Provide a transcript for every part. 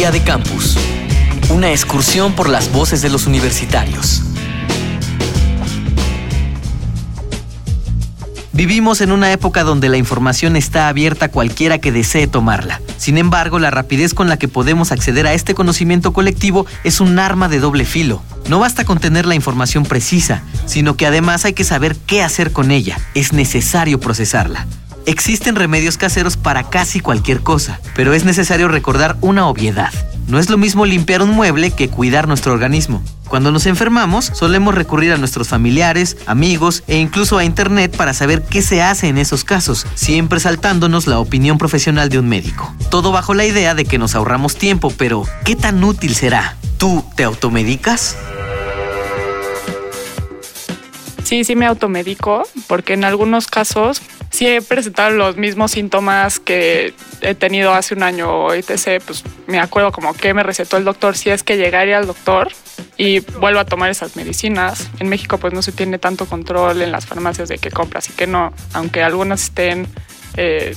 Día de Campus. Una excursión por las voces de los universitarios. Vivimos en una época donde la información está abierta a cualquiera que desee tomarla. Sin embargo, la rapidez con la que podemos acceder a este conocimiento colectivo es un arma de doble filo. No basta con tener la información precisa, sino que además hay que saber qué hacer con ella. Es necesario procesarla. Existen remedios caseros para casi cualquier cosa, pero es necesario recordar una obviedad. No es lo mismo limpiar un mueble que cuidar nuestro organismo. Cuando nos enfermamos, solemos recurrir a nuestros familiares, amigos e incluso a Internet para saber qué se hace en esos casos, siempre saltándonos la opinión profesional de un médico. Todo bajo la idea de que nos ahorramos tiempo, pero ¿qué tan útil será? ¿Tú te automedicas? Sí, sí me automedico, porque en algunos casos sí he presentado los mismos síntomas que he tenido hace un año o etc. Pues me acuerdo como que me recetó el doctor si es que llegaría al doctor y vuelvo a tomar esas medicinas. En México pues no se tiene tanto control en las farmacias de qué compras y que no, aunque algunas estén eh,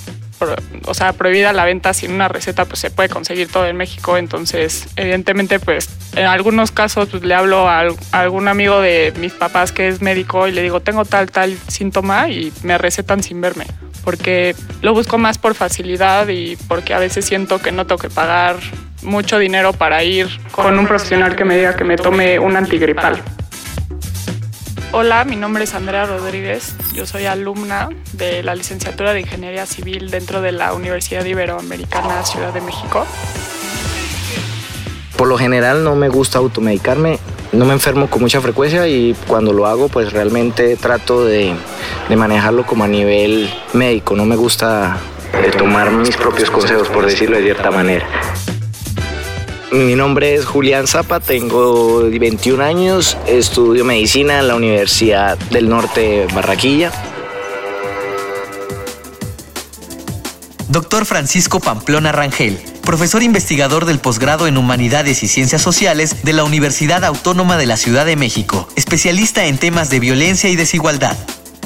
o sea, prohibida la venta sin una receta, pues se puede conseguir todo en México. Entonces, evidentemente, pues en algunos casos pues, le hablo a, algún amigo de mis papás que es médico y le digo, tengo tal, tal síntoma y me recetan sin verme. Porque lo busco más por facilidad y porque a veces siento que no tengo que pagar mucho dinero para ir con un profesional que me diga que me tome un antigripal. Hola, mi nombre es Andrea Rodríguez. Yo soy alumna de la licenciatura de Ingeniería Civil dentro de la Universidad Iberoamericana Ciudad de México. Por lo general no me gusta automedicarme, no me enfermo con mucha frecuencia y cuando lo hago pues realmente trato de, manejarlo como a nivel médico, no me gusta eh, tomar mis propios consejos por decirlo de cierta manera. Mi nombre es Julián Zapa, tengo 21 años, estudio medicina en la Universidad del Norte de Barraquilla. Doctor Francisco Pamplona Rangel, profesor investigador del posgrado en Humanidades y Ciencias Sociales de la Universidad Autónoma de la Ciudad de México, especialista en temas de violencia y desigualdad.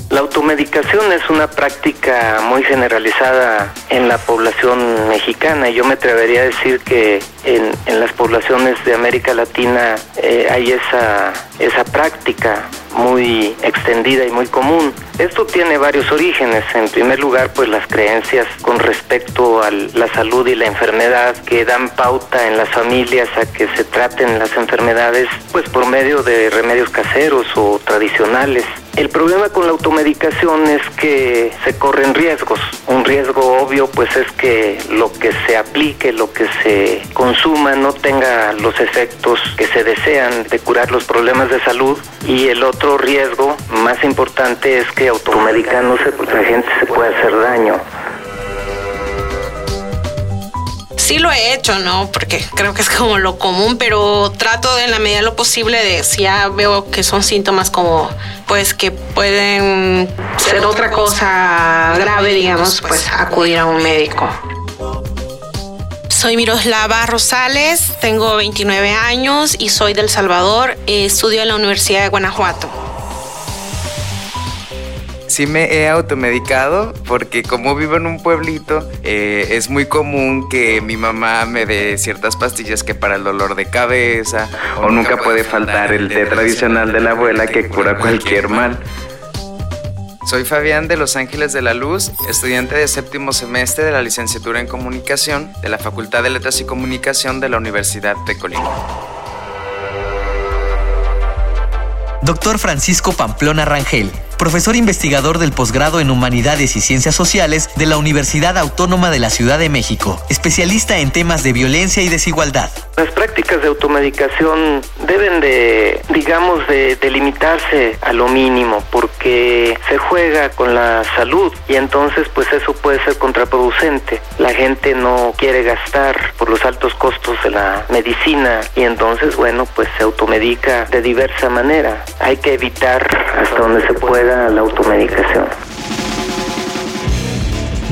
La automedicación es una práctica muy generalizada en la población mexicana. Yo me atrevería a decir que en, las poblaciones de América Latina eh, hay esa, esa práctica muy extendida y muy común. Esto tiene varios orígenes. En primer lugar, pues las creencias con respecto a la salud y la enfermedad que dan pauta en las familias a que se traten las enfermedades pues por medio de remedios caseros o tradicionales. El problema con la automedicación es que se corren riesgos. Un riesgo obvio pues es que lo que se aplique, lo que se consuma no tenga los efectos que se desean de curar los problemas de salud y el otro riesgo más importante es que automedicándose pues la gente se puede hacer daño sí lo he hecho, ¿no? Porque creo que es como lo común, pero trato de en la medida de lo posible de si ya veo que son síntomas como pues que pueden ser otra cosa grave, digamos, pues acudir a un médico. Soy Miroslava Rosales, tengo 29 años y soy del Salvador, estudio en la Universidad de Guanajuato sí me he automedicado porque como vivo en un pueblito, eh, es muy común que mi mamá me dé ciertas pastillas que para el dolor de cabeza o nunca puede faltar el té tradicional de la abuela que cura cualquier mal. Soy Fabián de Los Ángeles de la Luz, estudiante de séptimo semestre de la licenciatura en comunicación de la Facultad de Letras y Comunicación de la Universidad de Colima. Doctor Francisco Pamplona Rangel profesor investigador del posgrado en Humanidades y Ciencias Sociales de la Universidad Autónoma de la Ciudad de México, especialista en temas de violencia y desigualdad. Las prácticas de automedicación deben de, digamos, de, delimitarse a lo mínimo porque se juega con la salud y entonces pues eso puede ser contraproducente. La gente no quiere gastar por los altos costos de la medicina y entonces bueno pues se automedica de diversa manera. Hay que evitar hasta donde se pueda la automedicación.